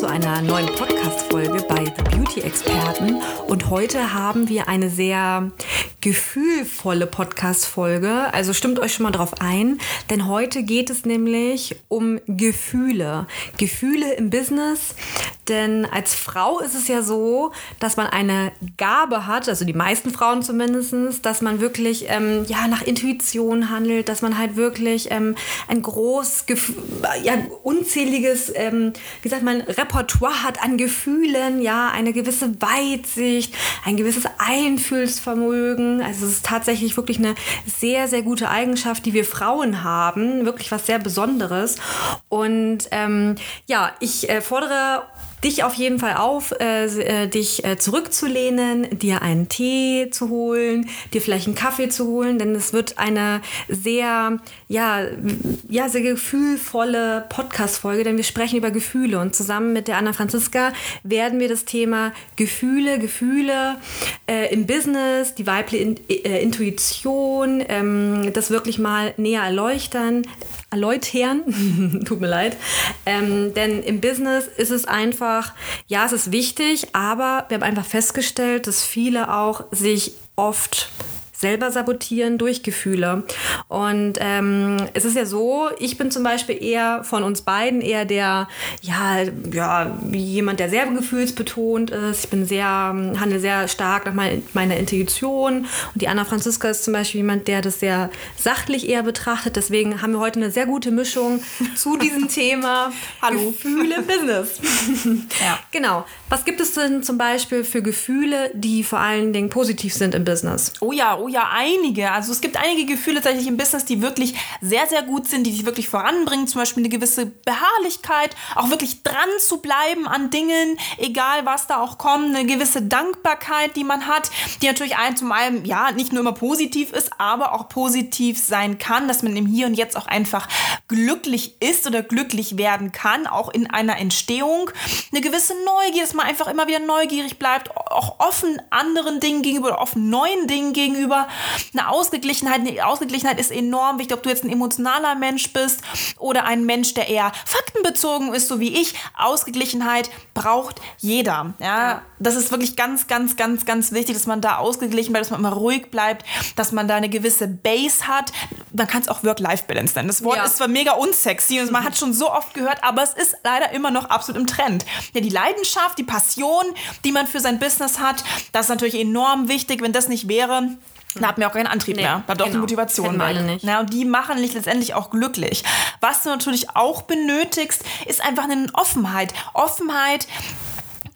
Zu einer neuen Podcast-Folge bei The Beauty Experten. Und heute haben wir eine sehr gefühlvolle Podcast-Folge. Also stimmt euch schon mal drauf ein, denn heute geht es nämlich um Gefühle. Gefühle im Business. Denn als Frau ist es ja so, dass man eine Gabe hat, also die meisten Frauen zumindest, dass man wirklich ähm, ja, nach Intuition handelt, dass man halt wirklich ähm, ein groß, ja, unzähliges, ähm, wie sagt man, Repertoire hat an Gefühlen, ja, eine gewisse Weitsicht, ein gewisses Einfühlsvermögen. Also es ist tatsächlich wirklich eine sehr, sehr gute Eigenschaft, die wir Frauen haben. Wirklich was sehr Besonderes. Und ähm, ja, ich äh, fordere dich auf jeden Fall auf, äh, äh, dich äh, zurückzulehnen, dir einen Tee zu holen, dir vielleicht einen Kaffee zu holen, denn es wird eine sehr, ja, ja, sehr gefühlvolle Podcast-Folge, denn wir sprechen über Gefühle und zusammen mit der Anna Franziska werden wir das Thema Gefühle, Gefühle äh, im Business, die weibliche In äh, Intuition, ähm, das wirklich mal näher erleuchten, erläutern, tut mir leid, ähm, denn im Business ist es einfach, ja, es ist wichtig, aber wir haben einfach festgestellt, dass viele auch sich oft selber sabotieren durch Gefühle. Und ähm, es ist ja so, ich bin zum Beispiel eher von uns beiden eher der, ja, ja, wie jemand, der sehr gefühlsbetont ist. Ich bin sehr, handle sehr stark nach meiner Intuition. Und die Anna Franziska ist zum Beispiel jemand, der das sehr sachlich eher betrachtet. Deswegen haben wir heute eine sehr gute Mischung zu diesem Thema. Hallo. Gefühle Business. ja. Genau. Was gibt es denn zum Beispiel für Gefühle, die vor allen Dingen positiv sind im Business? Oh ja, oh ja, einige. Also es gibt einige Gefühle tatsächlich im Business, die wirklich sehr, sehr gut sind, die dich wirklich voranbringen. Zum Beispiel eine gewisse Beharrlichkeit, auch wirklich dran zu bleiben an Dingen, egal was da auch kommt. Eine gewisse Dankbarkeit, die man hat, die natürlich ein zum einen, ja, nicht nur immer positiv ist, aber auch positiv sein kann, dass man im Hier und Jetzt auch einfach glücklich ist oder glücklich werden kann, auch in einer Entstehung. Eine gewisse Neugier, dass man einfach immer wieder neugierig bleibt, auch offen anderen Dingen gegenüber, offen neuen Dingen gegenüber eine Ausgeglichenheit, eine Ausgeglichenheit ist enorm wichtig, ob du jetzt ein emotionaler Mensch bist oder ein Mensch, der eher faktenbezogen ist, so wie ich. Ausgeglichenheit braucht jeder. Ja, das ist wirklich ganz, ganz, ganz, ganz wichtig, dass man da ausgeglichen bleibt, dass man immer ruhig bleibt, dass man da eine gewisse Base hat. Man kann es auch Work-Life-Balance nennen. Das Wort ja. ist zwar mega unsexy und man hat schon so oft gehört, aber es ist leider immer noch absolut im Trend. Ja, die Leidenschaft, die Passion, die man für sein Business hat, das ist natürlich enorm wichtig. Wenn das nicht wäre, da hat mir auch keinen Antrieb nee, mehr. Da hat auch die genau. Motivation weg. Ja, und die machen dich letztendlich auch glücklich. Was du natürlich auch benötigst, ist einfach eine Offenheit. Offenheit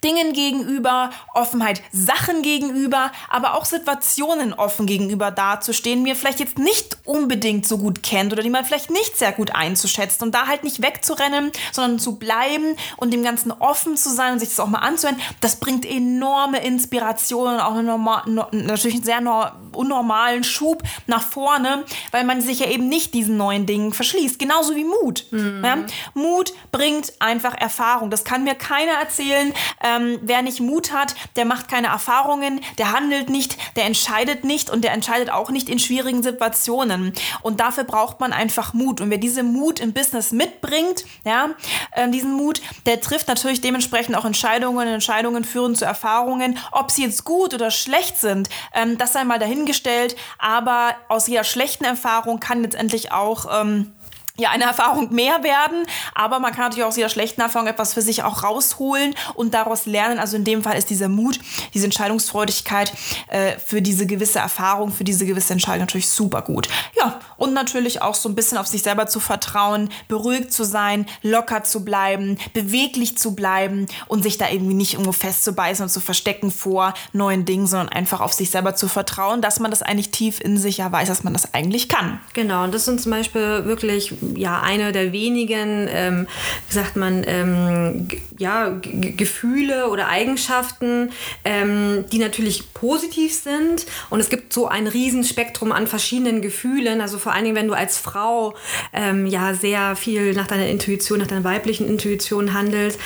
Dingen gegenüber, Offenheit Sachen gegenüber, aber auch Situationen offen gegenüber dazustehen, die man vielleicht jetzt nicht unbedingt so gut kennt oder die man vielleicht nicht sehr gut einzuschätzen und da halt nicht wegzurennen, sondern zu bleiben und dem Ganzen offen zu sein und sich das auch mal anzuhören, das bringt enorme Inspiration und auch einen normal, natürlich einen sehr unnormalen Schub nach vorne, weil man sich ja eben nicht diesen neuen Dingen verschließt. Genauso wie Mut. Mhm. Ja? Mut bringt einfach Erfahrung. Das kann mir keiner erzählen. Äh, ähm, wer nicht Mut hat, der macht keine Erfahrungen, der handelt nicht, der entscheidet nicht und der entscheidet auch nicht in schwierigen Situationen. Und dafür braucht man einfach Mut. Und wer diesen Mut im Business mitbringt, ja, äh, diesen Mut, der trifft natürlich dementsprechend auch Entscheidungen. Entscheidungen führen zu Erfahrungen. Ob sie jetzt gut oder schlecht sind, ähm, das sei mal dahingestellt. Aber aus jeder schlechten Erfahrung kann letztendlich auch ähm, ja, eine Erfahrung mehr werden, aber man kann natürlich auch aus jeder schlechten Erfahrung etwas für sich auch rausholen und daraus lernen. Also in dem Fall ist dieser Mut, diese Entscheidungsfreudigkeit äh, für diese gewisse Erfahrung, für diese gewisse Entscheidung natürlich super gut. Ja, und natürlich auch so ein bisschen auf sich selber zu vertrauen, beruhigt zu sein, locker zu bleiben, beweglich zu bleiben und sich da irgendwie nicht irgendwo festzubeißen und zu verstecken vor neuen Dingen, sondern einfach auf sich selber zu vertrauen, dass man das eigentlich tief in sich ja weiß, dass man das eigentlich kann. Genau, und das sind zum Beispiel wirklich ja eine der wenigen, ähm, wie sagt man, ähm, ja, Gefühle oder Eigenschaften, ähm, die natürlich positiv sind. Und es gibt so ein Riesenspektrum an verschiedenen Gefühlen. Also vor allen Dingen, wenn du als Frau ähm, ja sehr viel nach deiner Intuition, nach deiner weiblichen Intuition handelst.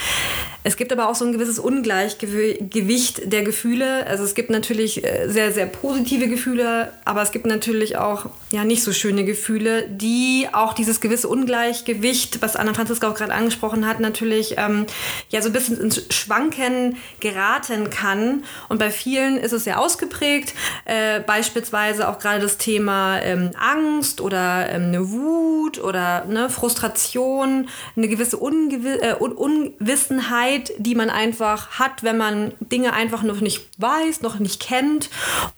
Es gibt aber auch so ein gewisses Ungleichgewicht der Gefühle. Also es gibt natürlich äh, sehr, sehr positive Gefühle, aber es gibt natürlich auch ja nicht so schöne Gefühle, die auch dieses gewisse Ungleichgewicht, was Anna Franziska auch gerade angesprochen hat, natürlich ähm, ja so ein bisschen ins Schwanken geraten kann. Und bei vielen ist es sehr ausgeprägt. Äh, beispielsweise auch gerade das Thema ähm, Angst oder ähm, eine Wut oder ne, Frustration, eine gewisse Ungewi äh, Un Unwissenheit Zeit, die man einfach hat, wenn man Dinge einfach noch nicht weiß, noch nicht kennt.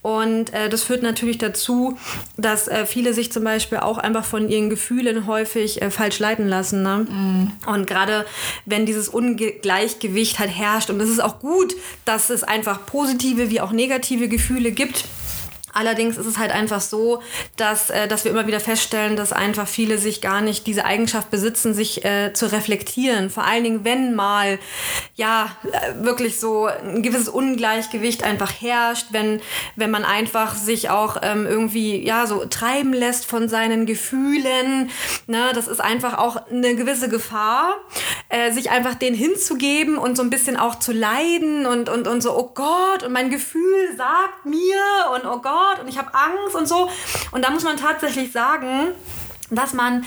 Und äh, das führt natürlich dazu, dass äh, viele sich zum Beispiel auch einfach von ihren Gefühlen häufig äh, falsch leiten lassen. Ne? Mhm. Und gerade wenn dieses Ungleichgewicht halt herrscht, und es ist auch gut, dass es einfach positive wie auch negative Gefühle gibt, Allerdings ist es halt einfach so, dass, äh, dass wir immer wieder feststellen, dass einfach viele sich gar nicht diese Eigenschaft besitzen, sich äh, zu reflektieren. Vor allen Dingen, wenn mal ja äh, wirklich so ein gewisses Ungleichgewicht einfach herrscht, wenn, wenn man einfach sich auch ähm, irgendwie ja so treiben lässt von seinen Gefühlen. Ne? Das ist einfach auch eine gewisse Gefahr, äh, sich einfach denen hinzugeben und so ein bisschen auch zu leiden und, und, und so, oh Gott, und mein Gefühl sagt mir und oh Gott Gott und ich habe Angst und so. Und da muss man tatsächlich sagen, dass man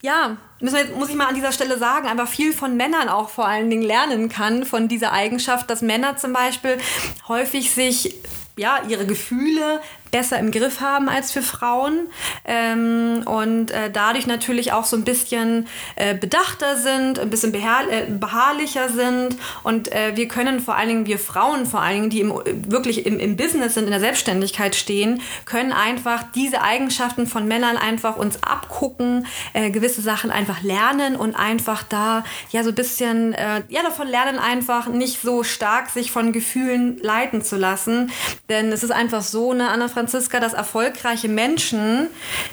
ja, muss ich mal an dieser Stelle sagen, einfach viel von Männern auch vor allen Dingen lernen kann, von dieser Eigenschaft, dass Männer zum Beispiel häufig sich ja, ihre Gefühle besser im Griff haben als für Frauen. Ähm, und äh, dadurch natürlich auch so ein bisschen äh, bedachter sind, ein bisschen äh, beharrlicher sind. Und äh, wir können vor allen Dingen, wir Frauen vor allen Dingen, die im, wirklich im, im Business sind, in der Selbstständigkeit stehen, können einfach diese Eigenschaften von Männern einfach uns abgucken, äh, gewisse Sachen einfach lernen und einfach da ja so ein bisschen, äh, ja davon lernen einfach nicht so stark sich von Gefühlen leiten zu lassen, denn es ist einfach so, eine Anna Franziska, dass erfolgreiche Menschen,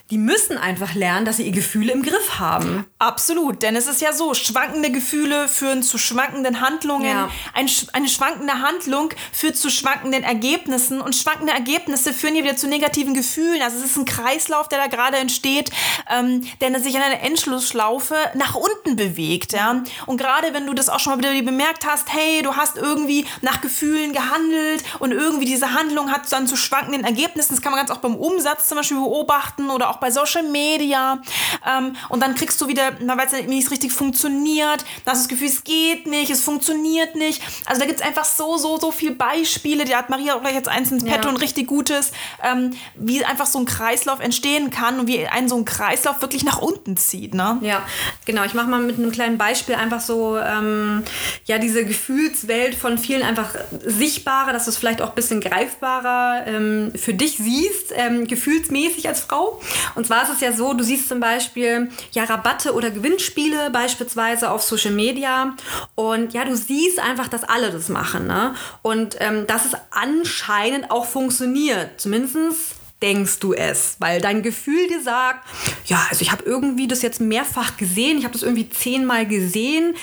die müssen einfach lernen, dass sie ihre Gefühle im Griff haben. Absolut, denn es ist ja so, schwankende Gefühle führen zu schwankenden Handlungen. Ja. Ein, eine schwankende Handlung führt zu schwankenden Ergebnissen und schwankende Ergebnisse führen ja wieder zu negativen Gefühlen. Also es ist ein Kreislauf, der da gerade entsteht, ähm, der sich in einer Endschlussschlaufe nach unten bewegt. Ja? Und gerade wenn du das auch schon mal wieder bemerkt hast, hey, du hast irgendwie nach Gefühlen gehandelt und irgendwie diese Handlung hat dann zu schwankenden Ergebnissen Ergebnissen, das kann man ganz auch beim Umsatz zum Beispiel beobachten oder auch bei Social Media. Ähm, und dann kriegst du wieder, weil es nicht richtig funktioniert, dann hast du das Gefühl, es geht nicht, es funktioniert nicht. Also da gibt es einfach so, so, so viele Beispiele. Da hat Maria auch gleich jetzt eins ins Petto ja. und richtig Gutes, ähm, wie einfach so ein Kreislauf entstehen kann und wie einen so ein Kreislauf wirklich nach unten zieht. Ne? Ja, genau. Ich mache mal mit einem kleinen Beispiel einfach so, ähm, ja, diese Gefühlswelt von vielen einfach sichtbarer, dass es vielleicht auch ein bisschen greifbarer ähm, für dich dich siehst, ähm, gefühlsmäßig als Frau. Und zwar ist es ja so, du siehst zum Beispiel ja Rabatte oder Gewinnspiele beispielsweise auf Social Media und ja, du siehst einfach, dass alle das machen. Ne? Und ähm, dass es anscheinend auch funktioniert. Zumindest denkst du es? Weil dein Gefühl dir sagt, ja, also ich habe irgendwie das jetzt mehrfach gesehen, ich habe das irgendwie zehnmal gesehen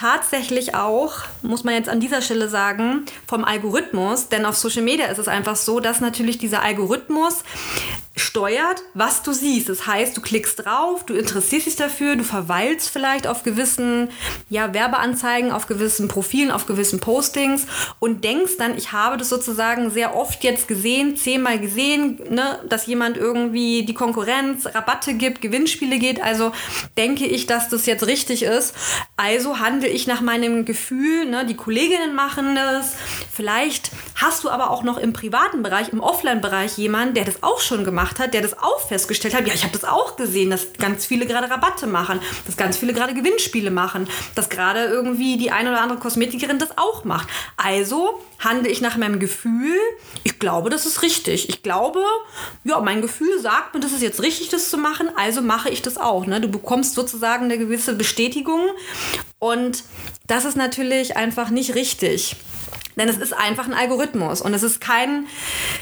tatsächlich auch, muss man jetzt an dieser Stelle sagen, vom Algorithmus. Denn auf Social Media ist es einfach so, dass natürlich dieser Algorithmus steuert, was du siehst. Das heißt, du klickst drauf, du interessierst dich dafür, du verweilst vielleicht auf gewissen ja, Werbeanzeigen, auf gewissen Profilen, auf gewissen Postings und denkst dann, ich habe das sozusagen sehr oft jetzt gesehen, zehnmal gesehen, ne, dass jemand irgendwie die Konkurrenz Rabatte gibt, Gewinnspiele geht. Also denke ich, dass das jetzt richtig ist. Also handle ich nach meinem Gefühl, ne, die Kolleginnen machen das. Vielleicht hast du aber auch noch im privaten Bereich, im Offline-Bereich jemanden, der das auch schon gemacht hat, der das auch festgestellt hat. Ja, ich habe das auch gesehen, dass ganz viele gerade Rabatte machen, dass ganz viele gerade Gewinnspiele machen, dass gerade irgendwie die eine oder andere Kosmetikerin das auch macht. Also handle ich nach meinem Gefühl. Ich glaube, das ist richtig. Ich glaube, ja, mein Gefühl sagt mir, das ist jetzt richtig, das zu machen, also mache ich das auch. Ne? Du bekommst sozusagen eine gewisse Bestätigung und das ist natürlich einfach nicht richtig. Denn es ist einfach ein Algorithmus und es ist kein,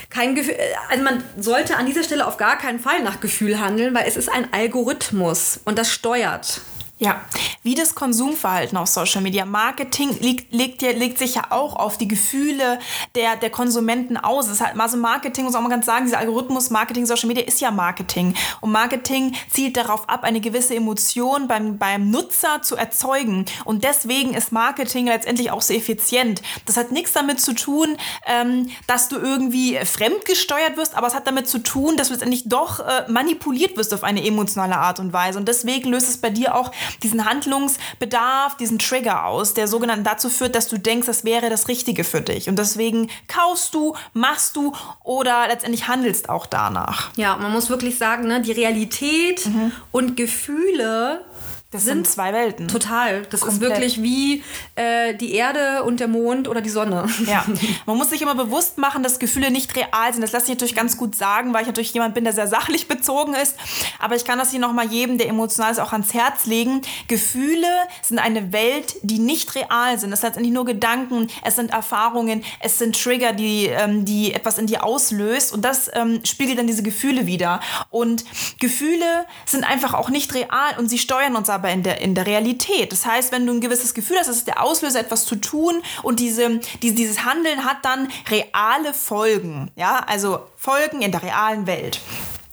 kein Gefühl, also man sollte an dieser Stelle auf gar keinen Fall nach Gefühl handeln, weil es ist ein Algorithmus und das steuert. Ja, wie das Konsumverhalten auf Social Media. Marketing liegt, legt, legt sich ja auch auf die Gefühle der, der Konsumenten aus. Es ist halt, also Marketing, muss auch mal ganz sagen, dieser Algorithmus Marketing, Social Media ist ja Marketing. Und Marketing zielt darauf ab, eine gewisse Emotion beim, beim Nutzer zu erzeugen. Und deswegen ist Marketing letztendlich auch so effizient. Das hat nichts damit zu tun, ähm, dass du irgendwie fremdgesteuert wirst, aber es hat damit zu tun, dass du letztendlich doch äh, manipuliert wirst auf eine emotionale Art und Weise. Und deswegen löst es bei dir auch diesen Handlungsbedarf, diesen Trigger aus, der sogenannten dazu führt, dass du denkst, das wäre das Richtige für dich. Und deswegen kaufst du, machst du oder letztendlich handelst auch danach. Ja, man muss wirklich sagen, ne, die Realität mhm. und Gefühle das sind, sind zwei Welten. Total. Das Komplett. ist wirklich wie äh, die Erde und der Mond oder die Sonne. Ja. Man muss sich immer bewusst machen, dass Gefühle nicht real sind. Das lasse ich natürlich ganz gut sagen, weil ich natürlich jemand bin, der sehr sachlich bezogen ist. Aber ich kann das hier nochmal jedem, der emotional ist, auch ans Herz legen. Gefühle sind eine Welt, die nicht real sind. Das sind nicht nur Gedanken, es sind Erfahrungen, es sind Trigger, die, ähm, die etwas in dir auslöst. Und das ähm, spiegelt dann diese Gefühle wieder. Und Gefühle sind einfach auch nicht real und sie steuern uns aber in der, in der Realität. Das heißt, wenn du ein gewisses Gefühl hast, das ist der Auslöser, etwas zu tun und diese, die, dieses Handeln hat dann reale Folgen. Ja, also Folgen in der realen Welt.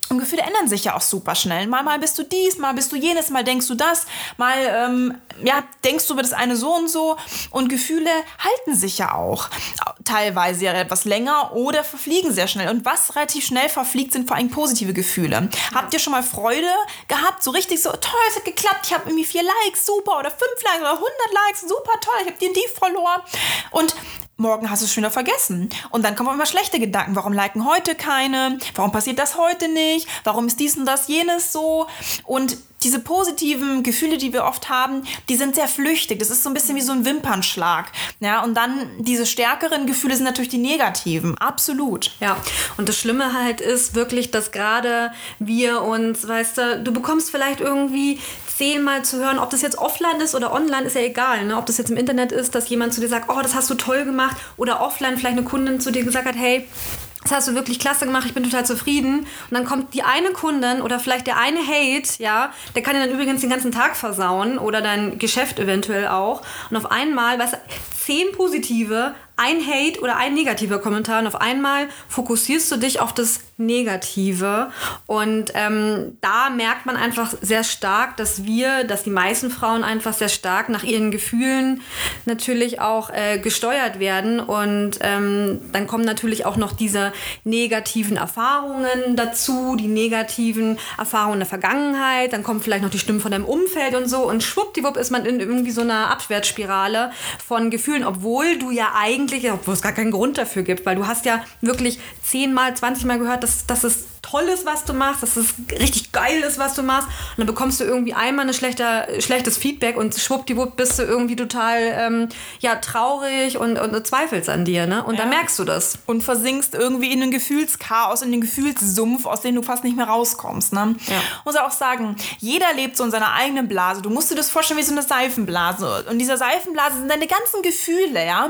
Und Gefühle ändern sich ja auch super schnell. Mal, mal bist du dies, mal bist du jenes, mal denkst du das, mal ähm, ja, denkst du über das eine so und so. Und Gefühle halten sich ja auch teilweise ja etwas länger oder verfliegen sehr schnell. Und was relativ schnell verfliegt, sind vor allem positive Gefühle. Ja. Habt ihr schon mal Freude gehabt? So richtig so, toll, es hat geklappt, ich habe irgendwie vier Likes, super, oder fünf Likes oder 100 Likes, super toll, ich habe den die verloren. Und morgen hast du es schon wieder vergessen. Und dann kommen immer schlechte Gedanken. Warum liken heute keine? Warum passiert das heute nicht? Warum ist dies und das jenes so? Und diese positiven Gefühle, die wir oft haben, die sind sehr flüchtig. Das ist so ein bisschen wie so ein Wimpernschlag. Ja, und dann diese stärkeren Gefühle sind natürlich die negativen. Absolut. Ja, und das Schlimme halt ist wirklich, dass gerade wir uns, weißt du, du bekommst vielleicht irgendwie zehnmal zu hören, ob das jetzt offline ist oder online, ist ja egal. Ne? Ob das jetzt im Internet ist, dass jemand zu dir sagt, oh, das hast du toll gemacht. Oder offline vielleicht eine Kundin zu dir gesagt hat, hey, das hast du wirklich klasse gemacht, ich bin total zufrieden. Und dann kommt die eine Kundin oder vielleicht der eine Hate, ja, der kann dir dann übrigens den ganzen Tag versauen oder dein Geschäft eventuell auch. Und auf einmal, weißt du, zehn positive, ein Hate oder ein negativer Kommentar und auf einmal fokussierst du dich auf das Negative. Und ähm, da merkt man einfach sehr stark, dass wir, dass die meisten Frauen einfach sehr stark nach ihren Gefühlen natürlich auch äh, gesteuert werden. Und ähm, dann kommen natürlich auch noch diese negativen Erfahrungen dazu, die negativen Erfahrungen der Vergangenheit, dann kommen vielleicht noch die Stimmen von deinem Umfeld und so. Und schwuppdiwupp ist man in irgendwie so einer Abwärtsspirale von Gefühlen, obwohl du ja eigentlich obwohl es gar keinen Grund dafür gibt, weil du hast ja wirklich zehnmal, zwanzigmal gehört, dass, dass es toll ist, was du machst, dass es richtig geil ist, was du machst. Und dann bekommst du irgendwie einmal ein schlechter, schlechtes Feedback und schwuppdiwupp bist du irgendwie total ähm, ja, traurig und, und zweifelst an dir. Ne? Und ja. dann merkst du das. Und versinkst irgendwie in den Gefühlschaos, in den Gefühlssumpf, aus dem du fast nicht mehr rauskommst. Ne? Ja. Muss auch sagen, jeder lebt so in seiner eigenen Blase. Du musst dir das vorstellen wie so eine Seifenblase. Und dieser Seifenblase sind deine ganzen Gefühle, ja.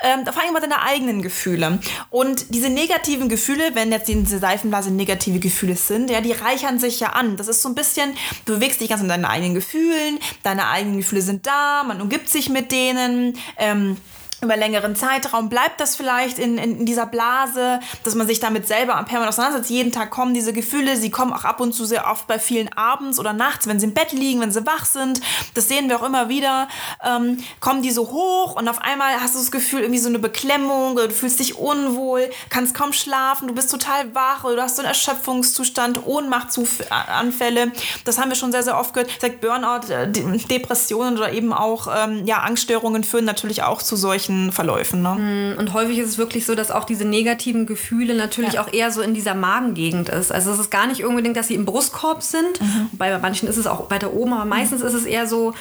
Ähm, vor allem mal deine eigenen Gefühle. Und diese negativen Gefühle, wenn jetzt diese Seifenblase negativ negative Gefühle sind, ja, die reichern sich ja an. Das ist so ein bisschen, du bewegst dich ganz in deinen eigenen Gefühlen, deine eigenen Gefühle sind da, man umgibt sich mit denen. Ähm, über längeren Zeitraum bleibt das vielleicht in, in, in, dieser Blase, dass man sich damit selber permanent auseinandersetzt. Jeden Tag kommen diese Gefühle, sie kommen auch ab und zu sehr oft bei vielen abends oder nachts, wenn sie im Bett liegen, wenn sie wach sind. Das sehen wir auch immer wieder. Ähm, kommen die so hoch und auf einmal hast du das Gefühl, irgendwie so eine Beklemmung du fühlst dich unwohl, kannst kaum schlafen, du bist total wach oder du hast so einen Erschöpfungszustand, Ohnmachtsanfälle. Das haben wir schon sehr, sehr oft gehört. Sagt Burnout, äh, Depressionen oder eben auch ähm, ja, Angststörungen führen natürlich auch zu solchen negativen Verläufen. Ne? Mm, und häufig ist es wirklich so, dass auch diese negativen Gefühle natürlich ja. auch eher so in dieser Magengegend ist. Also es ist gar nicht unbedingt, dass sie im Brustkorb sind. Mhm. Bei manchen ist es auch weiter oben, aber meistens mhm. ist es eher so,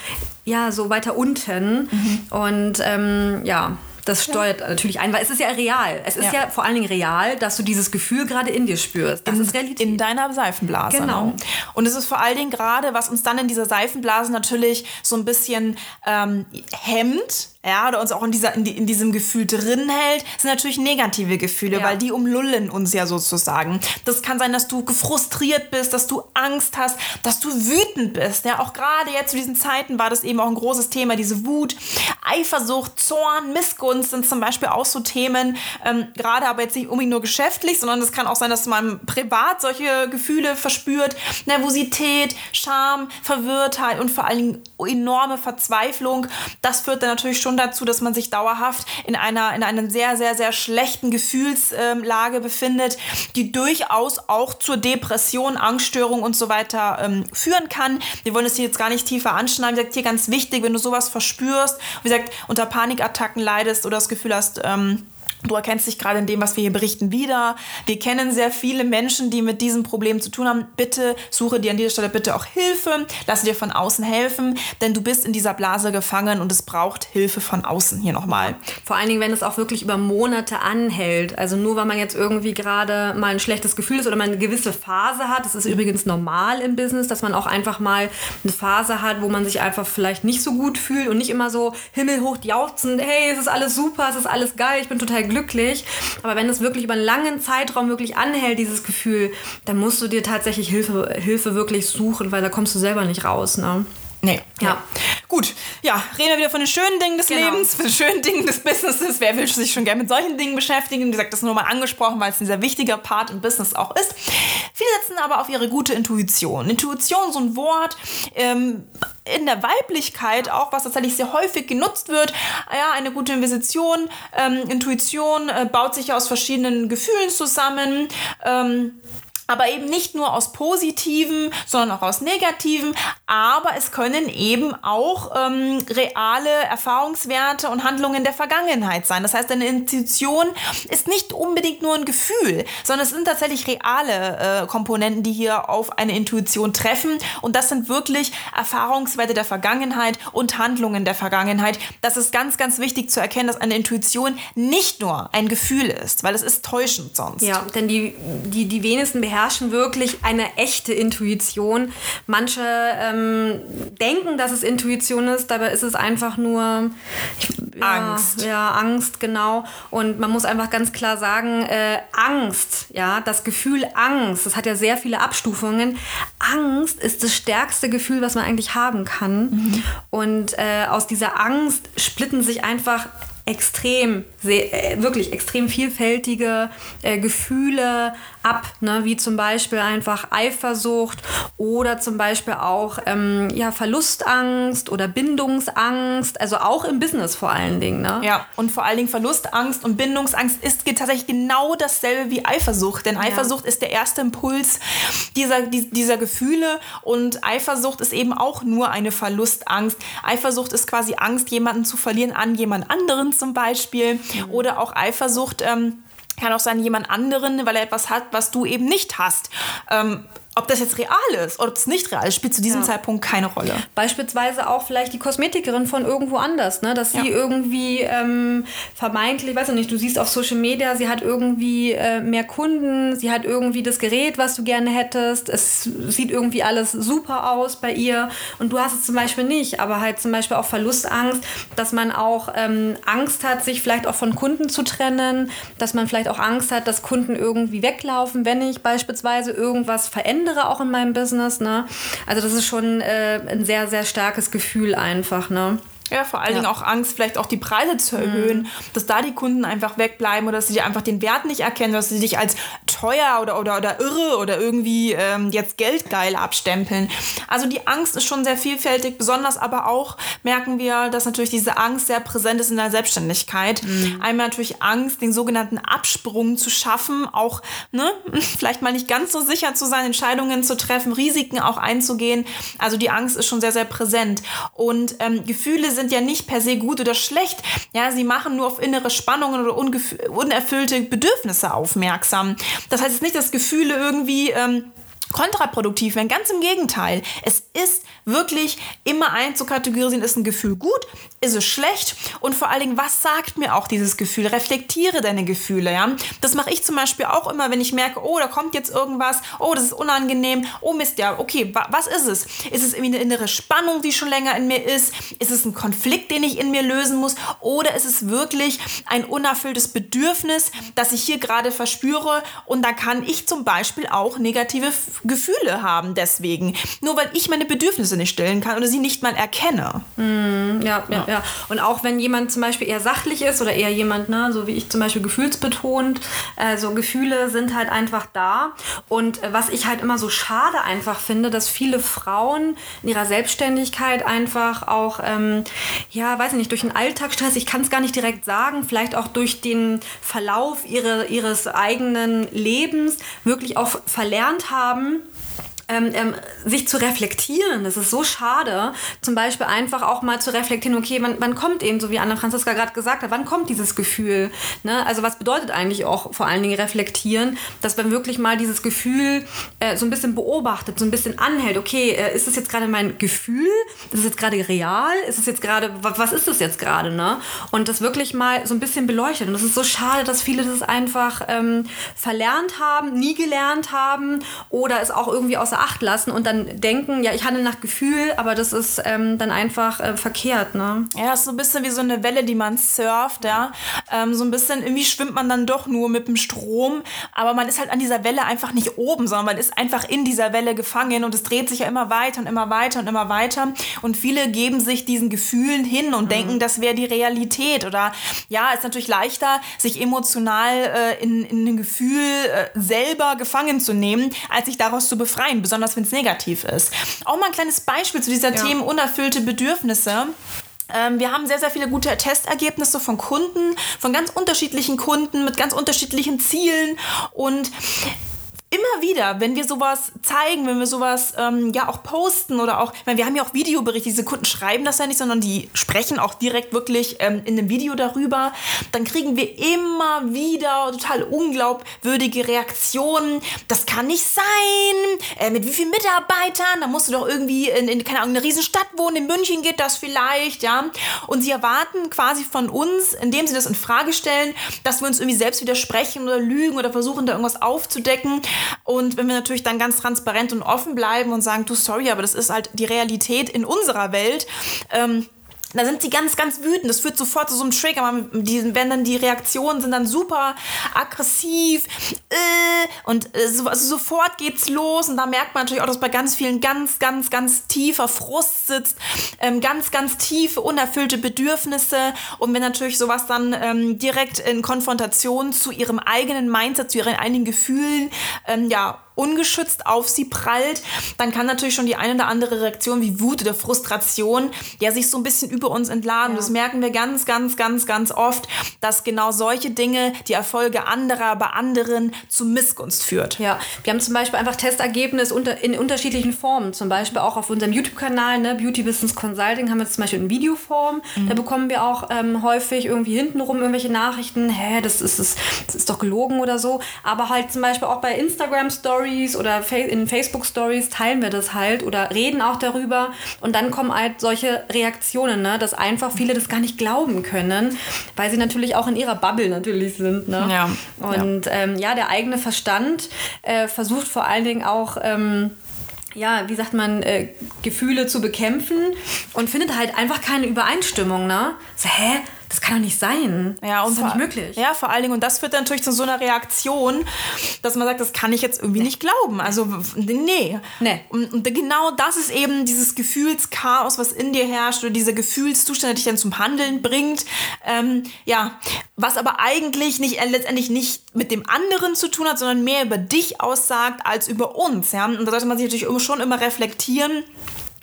ja, so weiter unten. Mhm. Und ähm, ja, Das steuert ja. natürlich ein, weil es ist ja real. Es ist ja. ja. vor allen Dingen real, dass du dieses Gefühl gerade in dir spürst. Das in, ist Realität. In deiner Seifenblase. Genau. Ne? Und es ist vor allen Dingen gerade, was uns dann in dieser Seifenblase natürlich so ein bisschen ähm, hemmt, ja, oder uns auch in, dieser, in, die, in diesem Gefühl drin hält, sind natürlich negative Gefühle, ja. weil die umlullen uns ja sozusagen. Das kann sein, dass du gefrustriert bist, dass du Angst hast, dass du wütend bist. Ja, auch gerade jetzt zu diesen Zeiten war das eben auch ein großes Thema, diese Wut, Eifersucht, Zorn, Missgunst sind zum Beispiel auch so Themen, ähm, gerade aber jetzt nicht unbedingt nur geschäftlich, sondern es kann auch sein, dass man privat solche Gefühle verspürt. Nervosität, Scham, Verwirrtheit und vor allen Dingen enorme Verzweiflung. Das führt dann natürlich schon dazu, dass man sich dauerhaft in einer, in einer sehr, sehr, sehr schlechten Gefühlslage befindet, die durchaus auch zur Depression, Angststörung und so weiter ähm, führen kann. Wir wollen es hier jetzt gar nicht tiefer anschneiden. Wie gesagt, hier ganz wichtig, wenn du sowas verspürst, wie gesagt, unter Panikattacken leidest oder das Gefühl hast, ähm, Du erkennst dich gerade in dem, was wir hier berichten, wieder. Wir kennen sehr viele Menschen, die mit diesem Problem zu tun haben. Bitte suche dir an dieser Stelle bitte auch Hilfe. Lass dir von außen helfen, denn du bist in dieser Blase gefangen und es braucht Hilfe von außen hier nochmal. Vor allen Dingen, wenn es auch wirklich über Monate anhält. Also nur weil man jetzt irgendwie gerade mal ein schlechtes Gefühl ist oder man eine gewisse Phase hat. Das ist übrigens normal im Business, dass man auch einfach mal eine Phase hat, wo man sich einfach vielleicht nicht so gut fühlt und nicht immer so himmelhoch jauchzend, hey, es ist alles super, es ist alles geil, ich bin total glücklich. Aber wenn es wirklich über einen langen Zeitraum wirklich anhält, dieses Gefühl, dann musst du dir tatsächlich Hilfe, Hilfe wirklich suchen, weil da kommst du selber nicht raus. Ne? Nee. Ja. Gut. Ja, reden wir wieder von den schönen Dingen des genau. Lebens, von den schönen Dingen des Businesses. Wer will sich schon gerne mit solchen Dingen beschäftigen? Wie gesagt, das ist nur mal angesprochen, weil es ein sehr wichtiger Part im Business auch ist. Viele setzen aber auf ihre gute Intuition. Intuition, so ein Wort, ähm, in der Weiblichkeit auch, was tatsächlich sehr häufig genutzt wird. Ja, eine gute Investition, ähm, Intuition äh, baut sich aus verschiedenen Gefühlen zusammen. Ähm, aber eben nicht nur aus positiven, sondern auch aus negativen. Aber es können eben auch ähm, reale Erfahrungswerte und Handlungen der Vergangenheit sein. Das heißt, eine Intuition ist nicht unbedingt nur ein Gefühl, sondern es sind tatsächlich reale äh, Komponenten, die hier auf eine Intuition treffen. Und das sind wirklich Erfahrungswerte der Vergangenheit und Handlungen der Vergangenheit. Das ist ganz, ganz wichtig zu erkennen, dass eine Intuition nicht nur ein Gefühl ist, weil es ist täuschend sonst. Ja, denn die, die, die wenigsten beherrschen beherrschen wirklich eine echte Intuition. Manche ähm, denken, dass es Intuition ist, dabei ist es einfach nur ja, Angst. Ja, Angst, genau. Und man muss einfach ganz klar sagen, äh, Angst, ja, das Gefühl Angst, das hat ja sehr viele Abstufungen. Angst ist das stärkste Gefühl, was man eigentlich haben kann. Mhm. Und äh, aus dieser Angst splitten sich einfach extrem, sehr, äh, wirklich extrem vielfältige äh, Gefühle ab, ne? wie zum Beispiel einfach Eifersucht oder zum Beispiel auch ähm, ja, Verlustangst oder Bindungsangst, also auch im Business vor allen Dingen. Ne? Ja, und vor allen Dingen Verlustangst und Bindungsangst ist tatsächlich genau dasselbe wie Eifersucht, denn Eifersucht ja. ist der erste Impuls dieser, dieser Gefühle und Eifersucht ist eben auch nur eine Verlustangst. Eifersucht ist quasi Angst, jemanden zu verlieren an jemand anderen zum Beispiel mhm. oder auch Eifersucht. Ähm, kann auch sein, jemand anderen, weil er etwas hat, was du eben nicht hast. Ähm, ob das jetzt real ist oder ob es nicht real ist, spielt zu diesem ja. Zeitpunkt keine Rolle. Beispielsweise auch vielleicht die Kosmetikerin von irgendwo anders, ne? dass sie ja. irgendwie ähm, vermeintlich, weiß ich nicht, du siehst auf Social Media, sie hat irgendwie äh, mehr Kunden, sie hat irgendwie das Gerät, was du gerne hättest, es sieht irgendwie alles super aus bei ihr und du hast es zum Beispiel nicht, aber halt zum Beispiel auch Verlustangst, dass man auch ähm, Angst hat, sich vielleicht auch von Kunden zu trennen, dass man vielleicht auch Angst hat, dass Kunden irgendwie weglaufen, wenn ich beispielsweise irgendwas verändere ändere auch in meinem Business. Ne? Also das ist schon äh, ein sehr, sehr starkes Gefühl einfach. Ne? Ja, vor allen ja. Dingen auch Angst, vielleicht auch die Preise zu erhöhen, mhm. dass da die Kunden einfach wegbleiben oder dass sie einfach den Wert nicht erkennen, dass sie dich als teuer oder, oder, oder irre oder irgendwie ähm, jetzt geldgeil abstempeln. Also die Angst ist schon sehr vielfältig, besonders aber auch merken wir, dass natürlich diese Angst sehr präsent ist in der Selbstständigkeit. Mhm. Einmal natürlich Angst, den sogenannten Absprung zu schaffen, auch ne, vielleicht mal nicht ganz so sicher zu sein, Entscheidungen zu treffen, Risiken auch einzugehen. Also die Angst ist schon sehr, sehr präsent. Und ähm, Gefühle sind sind ja nicht per se gut oder schlecht. Ja, sie machen nur auf innere Spannungen oder unerfüllte Bedürfnisse aufmerksam. Das heißt jetzt nicht, dass Gefühle irgendwie ähm, kontraproduktiv werden. Ganz im Gegenteil. Es ist wirklich immer einzukategorisieren, ist ein Gefühl gut, ist es schlecht und vor allen Dingen, was sagt mir auch dieses Gefühl? Reflektiere deine Gefühle, ja. Das mache ich zum Beispiel auch immer, wenn ich merke, oh, da kommt jetzt irgendwas, oh, das ist unangenehm, oh Mist, ja, okay, wa was ist es? Ist es irgendwie eine innere Spannung, die schon länger in mir ist? Ist es ein Konflikt, den ich in mir lösen muss? Oder ist es wirklich ein unerfülltes Bedürfnis, das ich hier gerade verspüre? Und da kann ich zum Beispiel auch negative Gefühle haben deswegen. Nur weil ich meine Bedürfnisse nicht stillen kann oder sie nicht mal erkenne. Mm, ja, ja, ja. Und auch wenn jemand zum Beispiel eher sachlich ist oder eher jemand, ne, so wie ich zum Beispiel gefühlsbetont, äh, so Gefühle sind halt einfach da. Und was ich halt immer so schade einfach finde, dass viele Frauen in ihrer Selbstständigkeit einfach auch, ähm, ja, weiß ich nicht, durch den Alltagsstress, ich kann es gar nicht direkt sagen, vielleicht auch durch den Verlauf ihre, ihres eigenen Lebens wirklich auch verlernt haben, ähm, ähm, sich zu reflektieren. Das ist so schade. Zum Beispiel einfach auch mal zu reflektieren, okay, wann, wann kommt eben, so wie Anna Franziska gerade gesagt hat, wann kommt dieses Gefühl? Ne? Also was bedeutet eigentlich auch vor allen Dingen reflektieren, dass man wirklich mal dieses Gefühl äh, so ein bisschen beobachtet, so ein bisschen anhält. Okay, äh, ist das jetzt gerade mein Gefühl? Ist es jetzt gerade real? Ist es jetzt gerade, was ist das jetzt gerade? Ne? Und das wirklich mal so ein bisschen beleuchtet. Und das ist so schade, dass viele das einfach ähm, verlernt haben, nie gelernt haben oder es auch irgendwie außer Acht lassen und dann denken, ja, ich handle nach Gefühl, aber das ist ähm, dann einfach äh, verkehrt. Ne? Ja, das ist so ein bisschen wie so eine Welle, die man surft, ja. Ähm, so ein bisschen, irgendwie schwimmt man dann doch nur mit dem Strom, aber man ist halt an dieser Welle einfach nicht oben, sondern man ist einfach in dieser Welle gefangen und es dreht sich ja immer weiter und immer weiter und immer weiter. Und viele geben sich diesen Gefühlen hin und mhm. denken, das wäre die Realität. Oder ja, ist natürlich leichter, sich emotional äh, in, in ein Gefühl äh, selber gefangen zu nehmen, als sich daraus zu befreien besonders wenn es negativ ist. Auch mal ein kleines Beispiel zu dieser ja. Themen unerfüllte Bedürfnisse ähm, wir haben sehr, sehr viele gute Testergebnisse von Kunden, von ganz unterschiedlichen Kunden mit ganz unterschiedlichen Zielen. Und immer wieder, wenn wir sowas zeigen, wenn wir sowas ähm, ja auch posten oder auch, ich meine, wir haben ja auch Videoberichte, diese Kunden schreiben das ja nicht, sondern die sprechen auch direkt wirklich ähm, in einem Video darüber, dann kriegen wir immer wieder total unglaubwürdige Reaktionen. Das kann nicht sein. Äh, mit wie vielen Mitarbeitern? Da musst du doch irgendwie in, in keine Ahnung, eine Riesenstadt wohnen. In München geht das vielleicht, ja. Und sie erwarten quasi von uns, indem sie das in Frage stellen, dass wir uns irgendwie selbst widersprechen oder lügen oder versuchen, da irgendwas aufzudecken. Und wenn wir natürlich dann ganz transparent und offen bleiben und sagen, du, sorry, aber das ist halt die Realität in unserer Welt, ähm, da sind sie ganz, ganz wütend. Das führt sofort zu so einem Trigger. Die, wenn dann die Reaktionen sind dann super aggressiv äh, und äh, so, also sofort geht's los. Und da merkt man natürlich auch, dass bei ganz vielen ganz, ganz, ganz tiefer Frust sitzt, ähm, ganz, ganz tiefe, unerfüllte Bedürfnisse. Und wenn natürlich sowas dann ähm, direkt in Konfrontation zu ihrem eigenen Mindset, zu ihren eigenen Gefühlen, ähm, ja, ungeschützt auf sie prallt, dann kann natürlich schon die eine oder andere Reaktion wie Wut oder Frustration ja sich so ein bisschen über uns entladen. Ja. Das merken wir ganz, ganz, ganz, ganz oft, dass genau solche Dinge die Erfolge anderer bei anderen zu Missgunst führt. Ja, wir haben zum Beispiel einfach Testergebnis in unterschiedlichen Formen. Zum Beispiel auch auf unserem YouTube-Kanal, ne, Beauty Business Consulting, haben wir zum Beispiel in Videoform. Mhm. Da bekommen wir auch ähm, häufig irgendwie hintenrum irgendwelche Nachrichten, hä, das ist, das, das ist doch gelogen oder so. Aber halt zum Beispiel auch bei Instagram Stories oder in Facebook Stories teilen wir das halt oder reden auch darüber und dann kommen halt solche Reaktionen, ne, dass einfach viele das gar nicht glauben können, weil sie natürlich auch in ihrer Bubble natürlich sind. Ne? Ja. Und ja, ähm, ja der eigene Verstand äh, versucht vor allen Dingen auch ähm, ja, wie sagt man, äh, Gefühle zu bekämpfen und findet halt einfach keine Übereinstimmung, ne? So, hä? Das kann doch nicht sein. Ja, und das ist nicht möglich. Ja, vor allen Dingen, und das führt dann natürlich zu so einer Reaktion, dass man sagt, das kann ich jetzt irgendwie nee. nicht glauben. Also, nee. nee. Und, und, genau das ist eben dieses Gefühlschaos, was in dir herrscht, oder dieser Gefühlszustand, der dich dann zum Handeln bringt. Ähm, ja, was aber eigentlich nicht äh, letztendlich nicht mit dem anderen zu tun hat, sondern mehr über dich aussagt als über uns. Ja? Und da sollte man sich natürlich schon immer reflektieren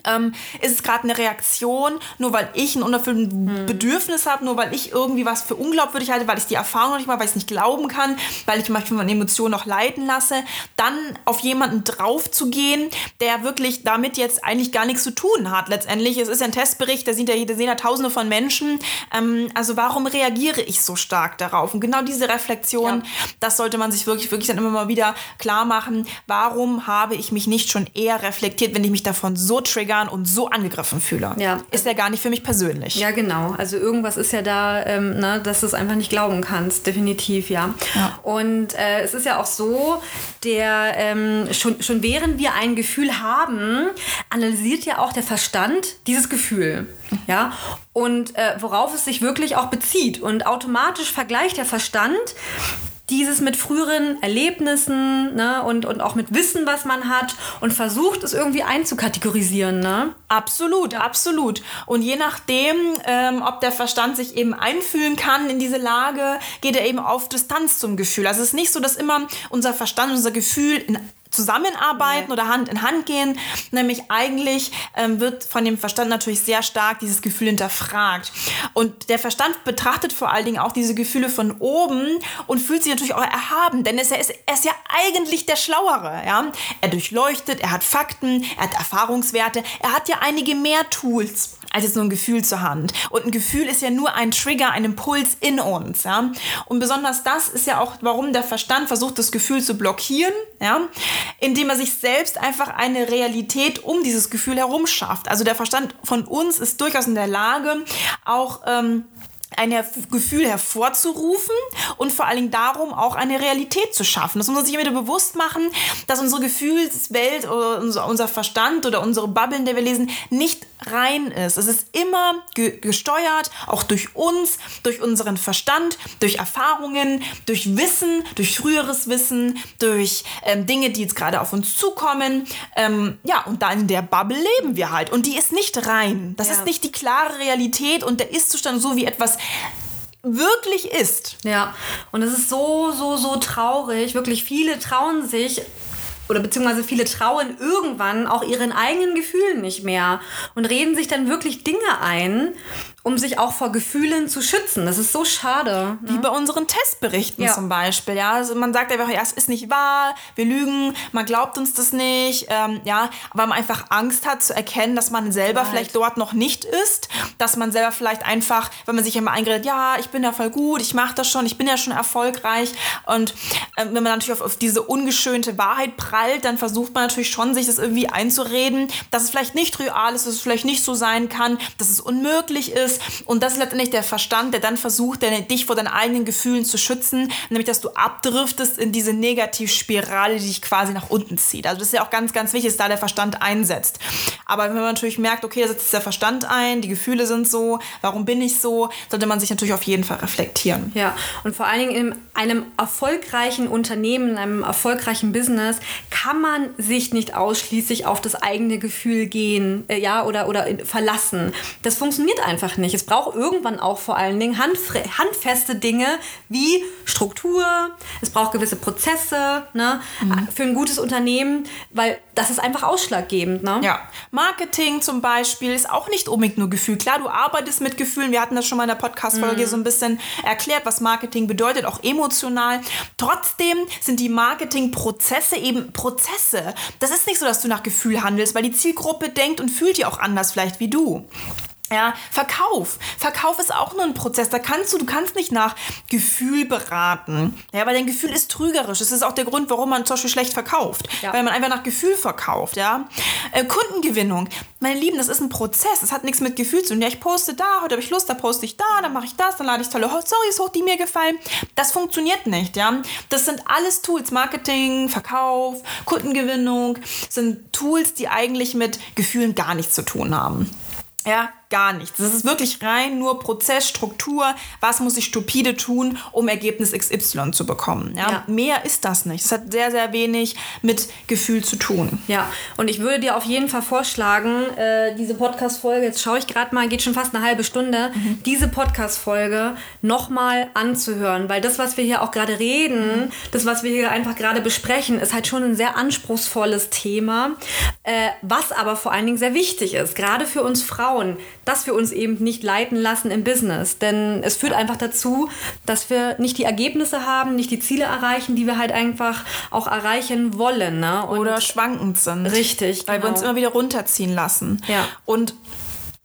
Ähm, ist es gerade eine Reaktion, nur weil ich ein unerfülltes hm. Bedürfnis habe, nur weil ich irgendwie was für unglaubwürdig halte, weil ich die Erfahrung noch nicht mal, weil ich es nicht glauben kann, weil ich mich von Emotionen noch leiten lasse, dann auf jemanden drauf zu gehen, der wirklich damit jetzt eigentlich gar nichts zu tun hat. Letztendlich, es ist ja ein Testbericht, da sehen ja, da sehen ja tausende von Menschen. Ähm, also warum reagiere ich so stark darauf? Und genau diese Reflexion, ja. das sollte man sich wirklich, wirklich dann immer mal wieder klar machen. Warum habe ich mich nicht schon eher reflektiert, wenn ich mich davon so trigger? Triggern und so angegriffen fühle. Ja. Ist ja gar nicht für mich persönlich. Ja, genau. Also irgendwas ist ja da, ähm, ne, dass du es einfach nicht glauben kannst. Definitiv, ja. ja. Und äh, es ist ja auch so, der ähm, schon, schon während wir ein Gefühl haben, analysiert ja auch der Verstand dieses Gefühl. Ja, und äh, worauf es sich wirklich auch bezieht. Und automatisch vergleicht der Verstand dieses mit früheren Erlebnissen ne, und, und auch mit Wissen, was man hat und versucht es irgendwie einzukategorisieren. Ne? Absolut, absolut. Und je nachdem, ähm, ob der Verstand sich eben einfühlen kann in diese Lage, geht er eben auf Distanz zum Gefühl. Also es ist nicht so, dass immer unser Verstand, unser Gefühl in zusammenarbeiten nee. oder Hand in Hand gehen. Nämlich eigentlich ähm, wird von dem Verstand natürlich sehr stark dieses Gefühl hinterfragt. Und der Verstand betrachtet vor allen Dingen auch diese Gefühle von oben und fühlt sich natürlich auch erhaben, denn er ist, er ist ja eigentlich der Schlauere. Ja? Er durchleuchtet, er hat Fakten, er hat Erfahrungswerte, er hat ja einige mehr Tools als jetzt nur ein Gefühl zur Hand. Und ein Gefühl ist ja nur ein Trigger, ein Impuls in uns. Ja? Und besonders das ist ja auch, warum der Verstand versucht, das Gefühl zu blockieren, ja? indem er sich selbst einfach eine Realität um dieses Gefühl herum schafft. Also der Verstand von uns ist durchaus in der Lage, auch... Ähm, ein Gefühl hervorzurufen und vor allen Dingen darum, auch eine Realität zu schaffen. Das muss man sich immer wieder bewusst machen, dass unsere Gefühlswelt oder unser, Verstand oder unsere Bubble, in der wir lesen, nicht rein ist. Es ist immer ge gesteuert, auch durch uns, durch unseren Verstand, durch Erfahrungen, durch Wissen, durch früheres Wissen, durch ähm, Dinge, die jetzt gerade auf uns zukommen. Ähm, ja, und da in der Bubble leben wir halt. Und die ist nicht rein. Das ja. ist nicht die klare Realität und der Ist-Zustand so wie etwas wirklich ist. Ja, und es ist so, so, so traurig. Wirklich viele trauen sich oder beziehungsweise viele trauen irgendwann auch ihren eigenen Gefühlen nicht mehr und reden sich dann wirklich Dinge ein, um sich auch vor Gefühlen zu schützen. Das ist so schade. Ne? Wie bei unseren Testberichten ja. zum Beispiel. Ja, also man sagt einfach, ja, es ist nicht wahr, wir lügen, man glaubt uns das nicht. Ähm, ja, weil man einfach Angst hat zu erkennen, dass man selber right. vielleicht dort noch nicht ist, dass man selber vielleicht einfach, wenn man sich immer eingeredet, ja, ich bin ja voll gut, ich mache das schon, ich bin ja schon erfolgreich. Und äh, wenn man natürlich auf, auf diese ungeschönte Wahrheit prallt, dann versucht man natürlich schon, sich das irgendwie einzureden, dass es vielleicht nicht real ist, dass es vielleicht nicht so sein kann, dass es unmöglich ist ist. Und das ist letztendlich der Verstand, der dann versucht, dich vor deinen eigenen Gefühlen zu schützen, nämlich dass du abdriftest in diese Negativspirale, die dich quasi nach unten zieht. Also das ist ja auch ganz, ganz wichtig, dass da der Verstand einsetzt. Aber wenn man natürlich merkt, okay, da setzt der Verstand ein, die Gefühle sind so, warum bin ich so, sollte man sich natürlich auf jeden Fall reflektieren. Ja, und vor allen Dingen in einem erfolgreichen Unternehmen, in einem erfolgreichen Business kann man sich nicht ausschließlich auf das eigene Gefühl gehen, äh, ja, oder, oder verlassen. Das funktioniert einfach nicht. Es braucht irgendwann auch vor allen Dingen handfeste Dinge wie Struktur, es braucht gewisse Prozesse ne, mhm. für ein gutes Unternehmen, weil das ist einfach ausschlaggebend. Ne? Ja, Marketing zum Beispiel ist auch nicht unbedingt nur Gefühl. Klar, du arbeitest mit Gefühlen. Wir hatten das schon mal in der Podcast-Folge mhm. so ein bisschen erklärt, was Marketing bedeutet, auch emotional. Trotzdem sind die Marketingprozesse eben Prozesse. Das ist nicht so, dass du nach Gefühl handelst, weil die Zielgruppe denkt und fühlt ja auch anders vielleicht wie du. Ja, Verkauf. Verkauf ist auch nur ein Prozess. Da kannst du, du kannst nicht nach Gefühl beraten. Ja, weil dein Gefühl ist trügerisch. Das ist auch der Grund, warum man zum Beispiel schlecht verkauft. Ja. Weil man einfach nach Gefühl verkauft, ja. Äh, Kundengewinnung. Meine Lieben, das ist ein Prozess. Das hat nichts mit Gefühl zu tun. Ja, ich poste da, heute habe ich Lust, da poste ich da, dann mache ich das, dann lade ich tolle Stories hoch, die mir gefallen. Das funktioniert nicht, ja. Das sind alles Tools. Marketing, Verkauf, Kundengewinnung sind Tools, die eigentlich mit Gefühlen gar nichts zu tun haben. Ja, gar nichts. Das ist wirklich rein nur Prozess, Struktur. Was muss ich stupide tun, um Ergebnis XY zu bekommen? Ja? Ja. Mehr ist das nicht. Das hat sehr, sehr wenig mit Gefühl zu tun. Ja, und ich würde dir auf jeden Fall vorschlagen, äh, diese Podcast-Folge, jetzt schaue ich gerade mal, geht schon fast eine halbe Stunde, diese Podcast-Folge nochmal anzuhören, weil das, was wir hier auch gerade reden, das, was wir hier einfach gerade besprechen, ist halt schon ein sehr anspruchsvolles Thema, äh, was aber vor allen Dingen sehr wichtig ist, gerade für uns Frauen, dass wir uns eben nicht leiten lassen im Business, denn es führt einfach dazu, dass wir nicht die Ergebnisse haben, nicht die Ziele erreichen, die wir halt einfach auch erreichen wollen. Ne? Oder schwankend sind. Richtig, Weil wir genau. uns immer wieder runterziehen lassen. Ja. Und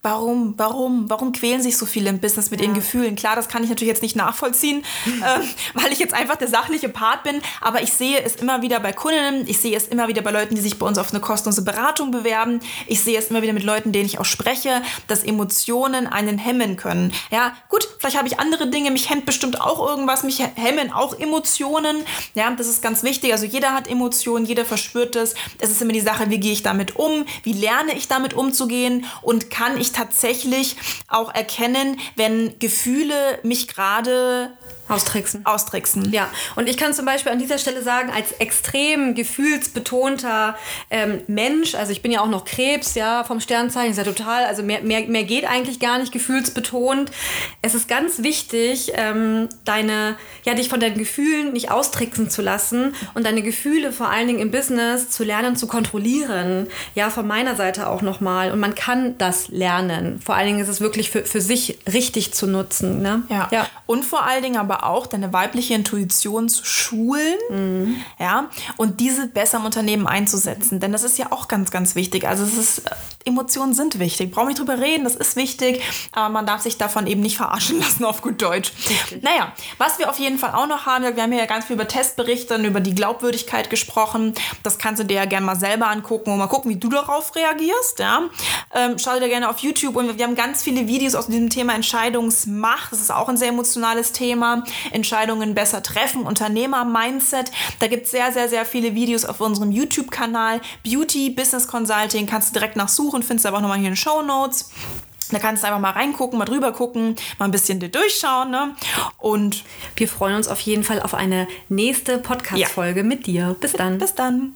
Warum, warum, warum quälen sich so viele im Business mit ihren Gefühlen? Klar, das kann ich natürlich jetzt nicht nachvollziehen, ähm, weil ich jetzt einfach der sachliche Part bin, aber ich sehe es immer wieder bei Kundinnen, ich sehe es immer wieder bei Leuten, die sich bei uns auf eine kostenlose Beratung bewerben, ich sehe es immer wieder mit Leuten, denen ich auch spreche, dass Emotionen einen hemmen können. Ja, gut, vielleicht habe ich andere Dinge, mich hemmt bestimmt auch irgendwas, mich hemmen auch Emotionen. Ja, das ist ganz wichtig. Also jeder hat Emotionen, jeder verspürt es. Es ist immer die Sache, wie gehe ich damit um, wie lerne ich damit umzugehen und kann ich tatsächlich auch erkennen, wenn Gefühle mich gerade Austricksen. austricksen. Ja, und ich kann zum Beispiel an dieser Stelle sagen, als extrem gefühlsbetonter ähm, Mensch, also ich bin ja auch noch Krebs, ja, vom Sternzeichen, ist ja total, also mehr, mehr, mehr geht eigentlich gar nicht gefühlsbetont. Es ist ganz wichtig, ähm, deine, ja, dich von deinen Gefühlen nicht austricksen zu lassen und deine Gefühle vor allen Dingen im Business zu lernen, zu kontrollieren. Ja, von meiner Seite auch nochmal. Und man kann das lernen. Vor allen Dingen ist es wirklich für, für sich richtig zu nutzen. Ne? Ja. ja. Und vor allen Dingen aber auch deine weibliche Intuition zu schulen, Mhm. ja, und diese besser im Unternehmen einzusetzen. Denn das ist ja auch ganz, ganz wichtig. Also es ist, äh, Emotionen sind wichtig. Brauchen wir nicht drüber reden, das ist wichtig, aber man darf sich davon eben nicht verarschen lassen, auf gut Deutsch. Naja, was wir auf jeden Fall auch noch haben, wir haben hier ja ganz viel über Testberichte und über die Glaubwürdigkeit gesprochen. Das kannst du dir ja gerne mal selber angucken und mal gucken, wie du darauf reagierst. Ja? Ähm, schau dir gerne auf YouTube und wir haben ganz viele Videos aus diesem Thema Entscheidungsmacht. Das ist auch ein sehr emotionales Thema. Entscheidungen besser treffen, Unternehmer-Mindset. Da gibt es sehr, sehr, sehr viele Videos auf unserem YouTube-Kanal. Beauty, Business Consulting kannst du direkt nachsuchen, findest du aber auch nochmal hier in den Show Notes. Da kannst du einfach mal reingucken, mal drüber gucken, mal ein bisschen dir durchschauen. Ne? Und Wir freuen uns auf jeden Fall auf eine nächste Podcast-Folge mit dir. Bis dann. bis dann.